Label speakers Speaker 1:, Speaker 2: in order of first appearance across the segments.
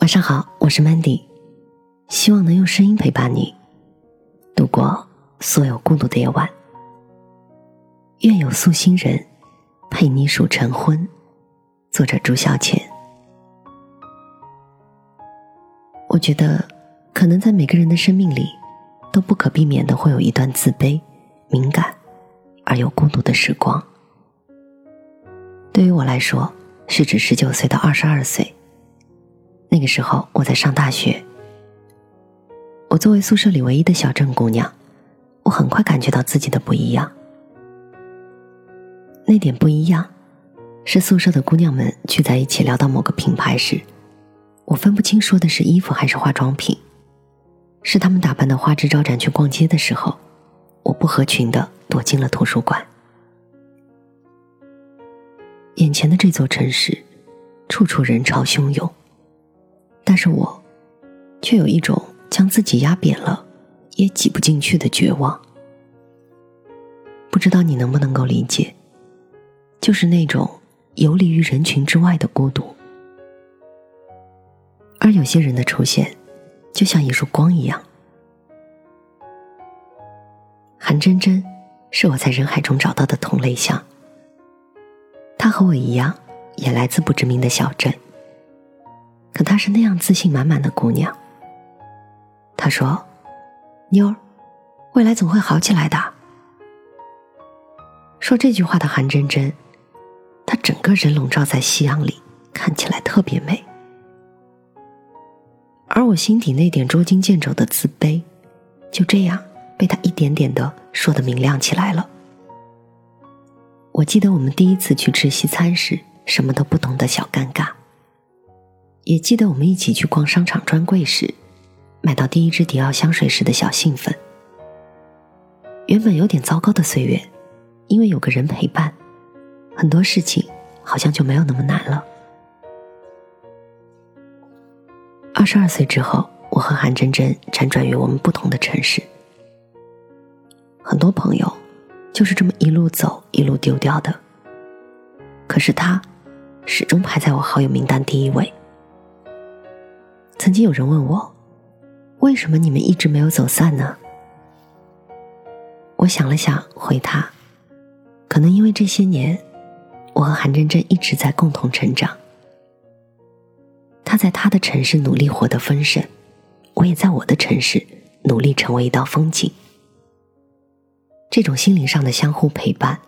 Speaker 1: 晚上好，我是 Mandy，希望能用声音陪伴你度过所有孤独的夜晚。愿有素心人陪你数晨昏。作者朱小浅。我觉得，可能在每个人的生命里，都不可避免的会有一段自卑、敏感而又孤独的时光。对于我来说，是指十九岁到二十二岁。那个时候我在上大学，我作为宿舍里唯一的小镇姑娘，我很快感觉到自己的不一样。那点不一样，是宿舍的姑娘们聚在一起聊到某个品牌时，我分不清说的是衣服还是化妆品；是她们打扮的花枝招展去逛街的时候，我不合群的躲进了图书馆。眼前的这座城市，处处人潮汹涌。但是我，却有一种将自己压扁了，也挤不进去的绝望。不知道你能不能够理解，就是那种游离于人群之外的孤独。而有些人的出现，就像一束光一样。韩真真，是我在人海中找到的同类项。她和我一样，也来自不知名的小镇。可她是那样自信满满的姑娘。她说：“妞儿，未来总会好起来的。”说这句话的韩真真，她整个人笼罩在夕阳里，看起来特别美。而我心底那点捉襟见肘的自卑，就这样被她一点点的说的明亮起来了。我记得我们第一次去吃西餐时，什么都不懂的小尴尬。也记得我们一起去逛商场专柜时，买到第一支迪奥香水时的小兴奋。原本有点糟糕的岁月，因为有个人陪伴，很多事情好像就没有那么难了。二十二岁之后，我和韩真真辗转于我们不同的城市，很多朋友就是这么一路走一路丢掉的。可是他，始终排在我好友名单第一位。曾经有人问我，为什么你们一直没有走散呢？我想了想，回他：可能因为这些年，我和韩真真一直在共同成长。他在他的城市努力活得丰盛，我也在我的城市努力成为一道风景。这种心灵上的相互陪伴，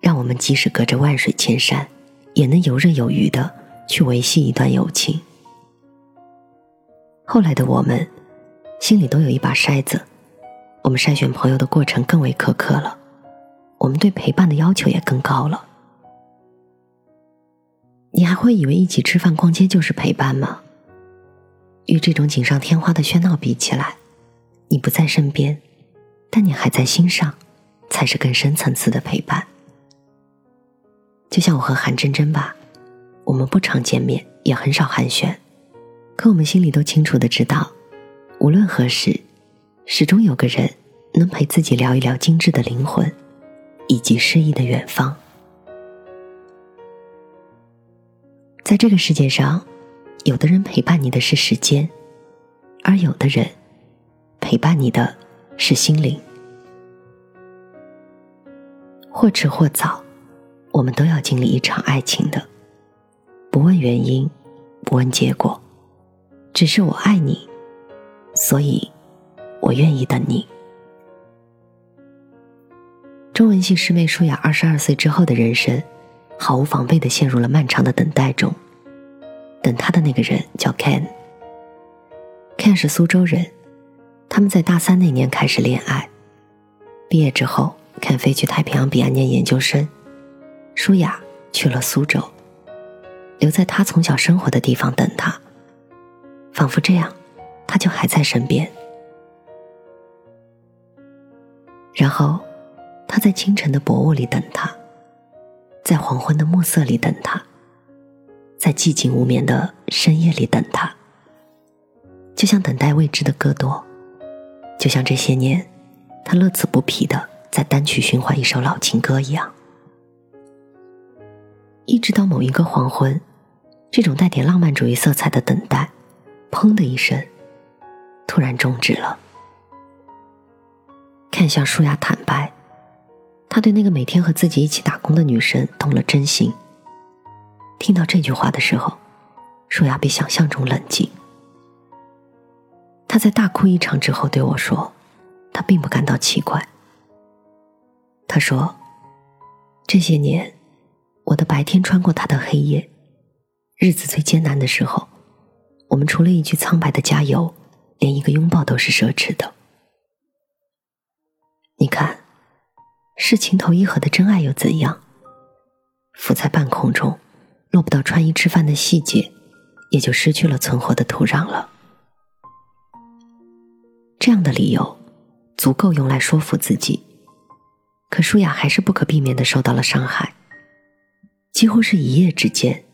Speaker 1: 让我们即使隔着万水千山，也能游刃有余的去维系一段友情。后来的我们，心里都有一把筛子，我们筛选朋友的过程更为苛刻了，我们对陪伴的要求也更高了。你还会以为一起吃饭、逛街就是陪伴吗？与这种锦上添花的喧闹比起来，你不在身边，但你还在心上，才是更深层次的陪伴。就像我和韩真真吧，我们不常见面，也很少寒暄。可我们心里都清楚的知道，无论何时，始终有个人能陪自己聊一聊精致的灵魂，以及诗意的远方。在这个世界上，有的人陪伴你的是时间，而有的人陪伴你的是心灵。或迟或早，我们都要经历一场爱情的，不问原因，不问结果。只是我爱你，所以我愿意等你。中文系师妹舒雅二十二岁之后的人生，毫无防备的陷入了漫长的等待中。等她的那个人叫 Ken，Ken 是苏州人，他们在大三那年开始恋爱。毕业之后，Ken 飞去太平洋彼岸念研究生，舒雅去了苏州，留在他从小生活的地方等他。仿佛这样，他就还在身边。然后，他在清晨的薄雾里等他，在黄昏的暮色里等他，在寂静无眠的深夜里等他。就像等待未知的歌多，就像这些年，他乐此不疲的在单曲循环一首老情歌一样。一直到某一个黄昏，这种带点浪漫主义色彩的等待。砰的一声，突然终止了。看向舒雅坦白，他对那个每天和自己一起打工的女生动了真心。听到这句话的时候，舒雅比想象中冷静。他在大哭一场之后对我说：“他并不感到奇怪。”他说：“这些年，我的白天穿过他的黑夜，日子最艰难的时候，我们除了一句苍白的加油，连一个拥抱都是奢侈的。你看，是情投意合的真爱又怎样？浮在半空中，落不到穿衣吃饭的细节，也就失去了存活的土壤了。这样的理由，足够用来说服自己。”可舒雅还是不可避免的受到了伤害，几乎是一夜之间，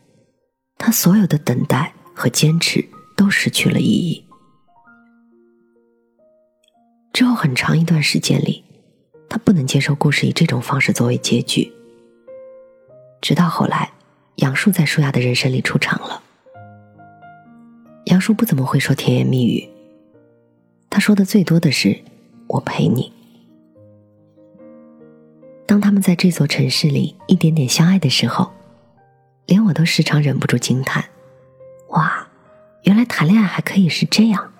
Speaker 1: 她所有的等待和坚持都失去了意义。之后很长一段时间里，他不能接受故事以这种方式作为结局。直到后来，杨树在舒雅的人生里出场了。杨树不怎么会说甜言蜜语，他说的最多的是“我陪你”。当他们在这座城市里一点点相爱的时候，连我都时常忍不住惊叹：“哇，原来谈恋爱还可以是这样！”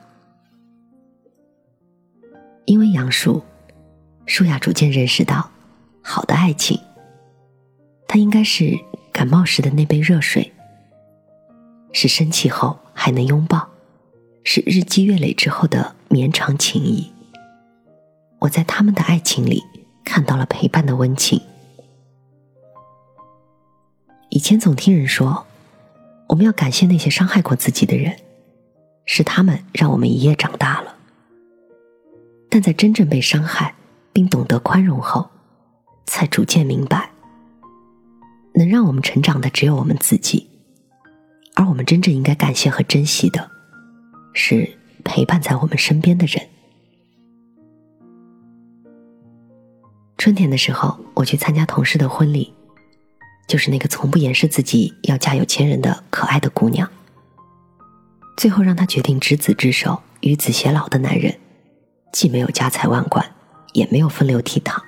Speaker 1: 因为杨树，舒雅逐渐认识到，好的爱情，它应该是感冒时的那杯热水，是生气后还能拥抱，是日积月累之后的绵长情谊。我在他们的爱情里。看到了陪伴的温情。以前总听人说，我们要感谢那些伤害过自己的人，是他们让我们一夜长大了。但在真正被伤害并懂得宽容后，才逐渐明白，能让我们成长的只有我们自己，而我们真正应该感谢和珍惜的，是陪伴在我们身边的人。春天的时候，我去参加同事的婚礼，就是那个从不掩饰自己要嫁有钱人的可爱的姑娘。最后让她决定执子之手，与子偕老的男人，既没有家财万贯，也没有风流倜傥，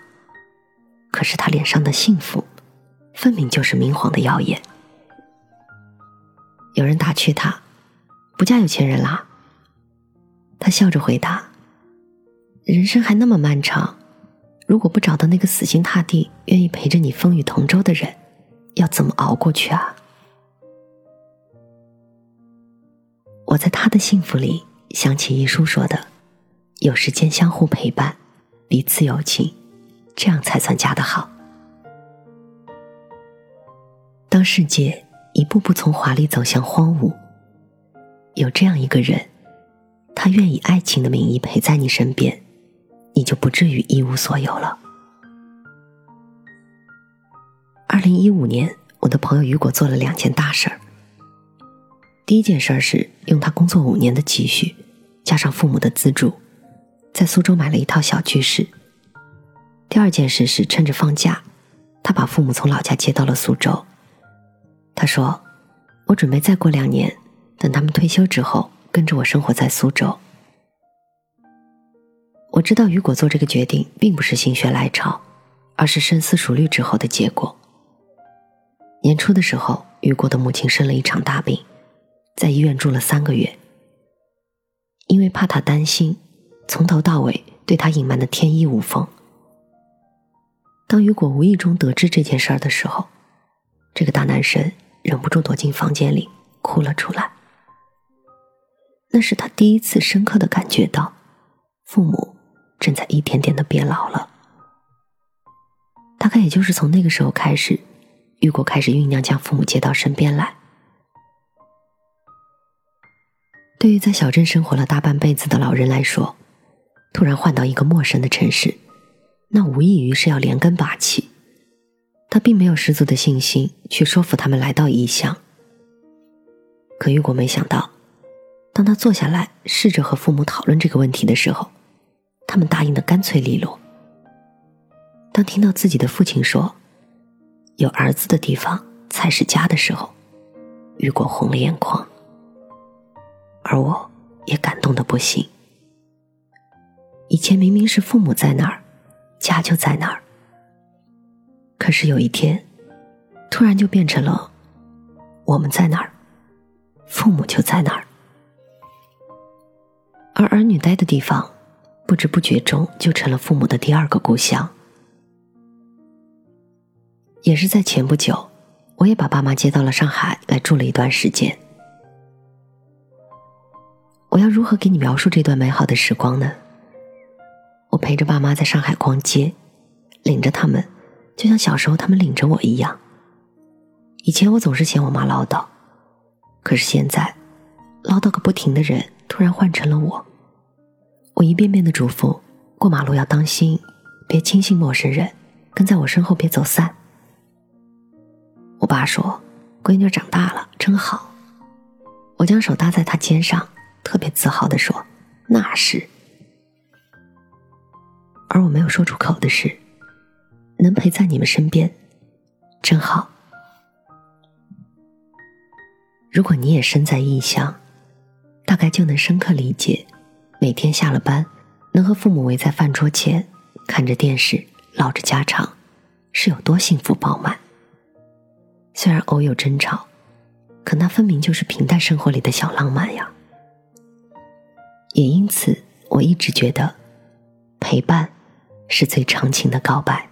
Speaker 1: 可是他脸上的幸福，分明就是明晃的耀眼。有人打趣他：“不嫁有钱人啦。”他笑着回答：“人生还那么漫长。”如果不找到那个死心塌地、愿意陪着你风雨同舟的人，要怎么熬过去啊？我在他的幸福里想起一书说的：“有时间相互陪伴，彼此有情，这样才算嫁得好。”当世界一步步从华丽走向荒芜，有这样一个人，他愿以爱情的名义陪在你身边。你就不至于一无所有了。二零一五年，我的朋友雨果做了两件大事儿。第一件事儿是用他工作五年的积蓄，加上父母的资助，在苏州买了一套小居室。第二件事是趁着放假，他把父母从老家接到了苏州。他说：“我准备再过两年，等他们退休之后，跟着我生活在苏州。”我知道雨果做这个决定并不是心血来潮，而是深思熟虑之后的结果。年初的时候，雨果的母亲生了一场大病，在医院住了三个月。因为怕他担心，从头到尾对他隐瞒的天衣无缝。当雨果无意中得知这件事儿的时候，这个大男生忍不住躲进房间里哭了出来。那是他第一次深刻的感觉到，父母。正在一点点的变老了，大概也就是从那个时候开始，雨果开始酝酿将父母接到身边来。对于在小镇生活了大半辈子的老人来说，突然换到一个陌生的城市，那无异于是要连根拔起。他并没有十足的信心去说服他们来到异乡。可雨果没想到，当他坐下来试着和父母讨论这个问题的时候，他们答应的干脆利落。当听到自己的父亲说“有儿子的地方才是家”的时候，雨果红了眼眶，而我也感动的不行。以前明明是父母在那儿，家就在那儿，可是有一天，突然就变成了我们在哪儿，父母就在哪儿。而儿女待的地方，不知不觉中就成了父母的第二个故乡。也是在前不久，我也把爸妈接到了上海来住了一段时间。我要如何给你描述这段美好的时光呢？我陪着爸妈在上海逛街，领着他们，就像小时候他们领着我一样。以前我总是嫌我妈唠叨，可是现在，唠叨个不停的人突然换成了我。我一遍遍的嘱咐：过马路要当心，别轻信陌生人，跟在我身后别走散。爸说：“闺女长大了，真好。”我将手搭在她肩上。特别自豪的说：“那是。”而我没有说出口的是，能陪在你们身边，真好。如果你也身在异乡，大概就能深刻理解，每天下了班，能和父母围在饭桌前，看着电视，唠着家常，是有多幸福饱满。虽然偶有争吵，可那分明就是平淡生活里的小浪漫呀。也因此，我一直觉得，陪伴是最长情的告白，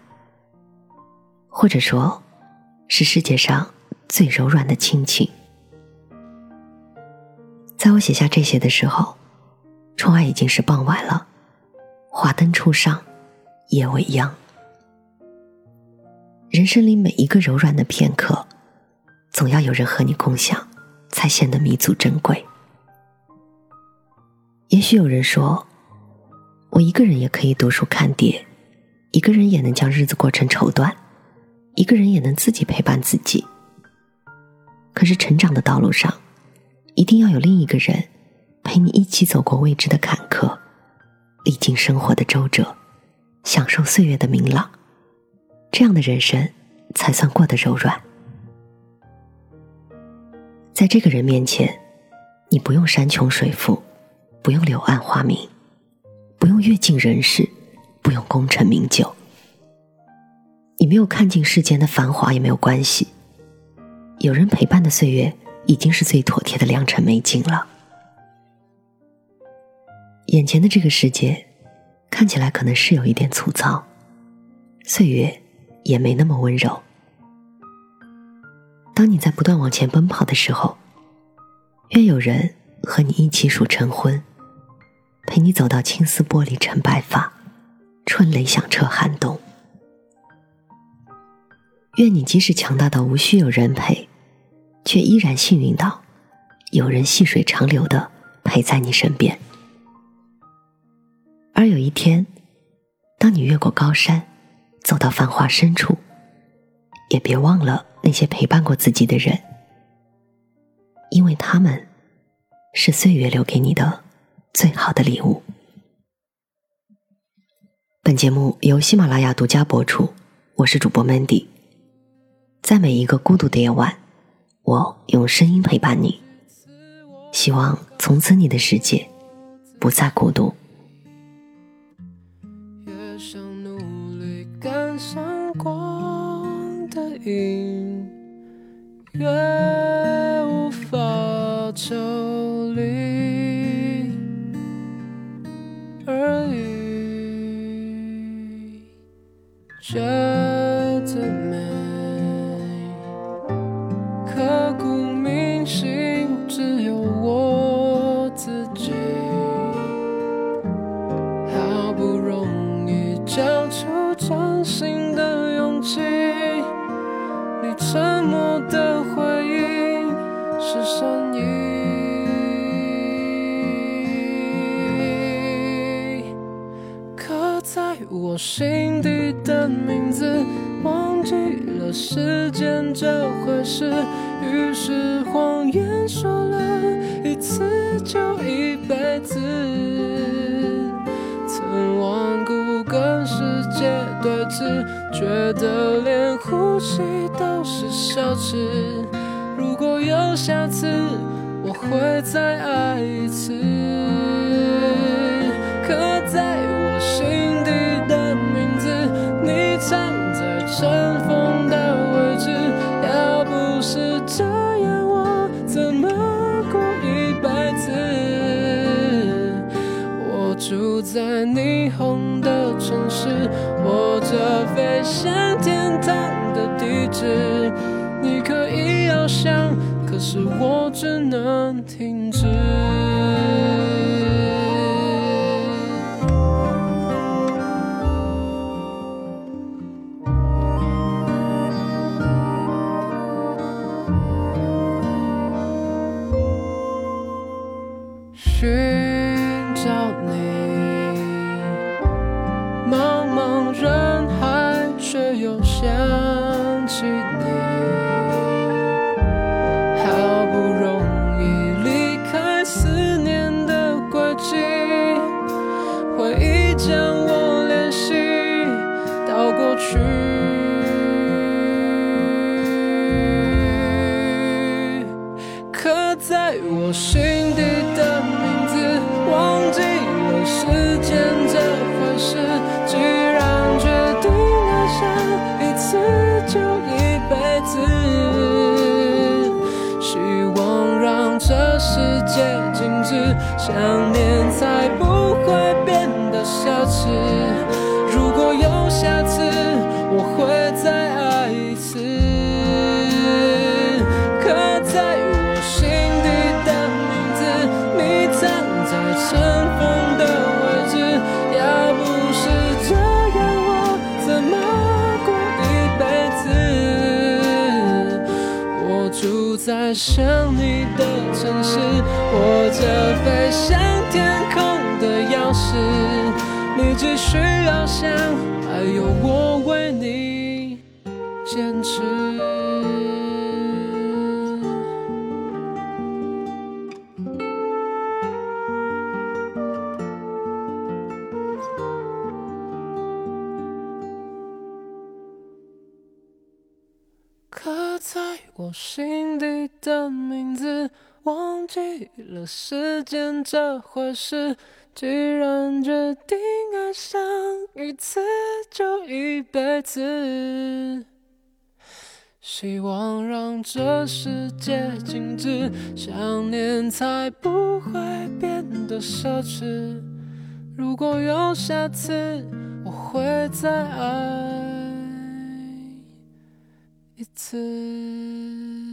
Speaker 1: 或者说，是世界上最柔软的亲情。在我写下这些的时候，窗外已经是傍晚了，华灯初上，夜未央。人生里每一个柔软的片刻，总要有人和你共享，才显得弥足珍贵。也许有人说，我一个人也可以读书看碟，一个人也能将日子过成绸缎，一个人也能自己陪伴自己。可是成长的道路上，一定要有另一个人陪你一起走过未知的坎坷，历经生活的周折，享受岁月的明朗，这样的人生才算过得柔软。在这个人面前，你不用山穷水复。不用柳暗花明，不用阅尽人世，不用功成名就。你没有看尽世间的繁华也没有关系，有人陪伴的岁月已经是最妥帖的良辰美景了。眼前的这个世界看起来可能是有一点粗糙，岁月也没那么温柔。当你在不断往前奔跑的时候，愿有人和你一起数晨昏。陪你走到青丝玻璃成白发，春雷响彻寒冬。愿你即使强大到无需有人陪，却依然幸运到有人细水长流的陪在你身边。而有一天，当你越过高山，走到繁华深处，也别忘了那些陪伴过自己的人，因为他们是岁月留给你的。最好的礼物。本节目由喜马拉雅独家播出，我是主播 Mandy。在每一个孤独的夜晚，我用声音陪伴你，希望从此你的世界不再孤独。真心的勇气，你沉默的回应是善意，刻在我心底。的名字，忘记了时间这回事，于是谎言说了一次就一辈子。些对峙觉得连呼吸都是奢侈。如果有下次我会再爱一次。
Speaker 2: 刻在我心底的名字你藏在尘封像天堂的地址。你可以翱翔，可是我只能停止。在想你的城市，握着飞向天空的钥匙。你只需要想，还有我为你我心底的名字，忘记了时间这回事。既然决定爱上一次就一辈子，希望让这世界静止，想念才不会变得奢侈。如果有下次，我会再爱一次。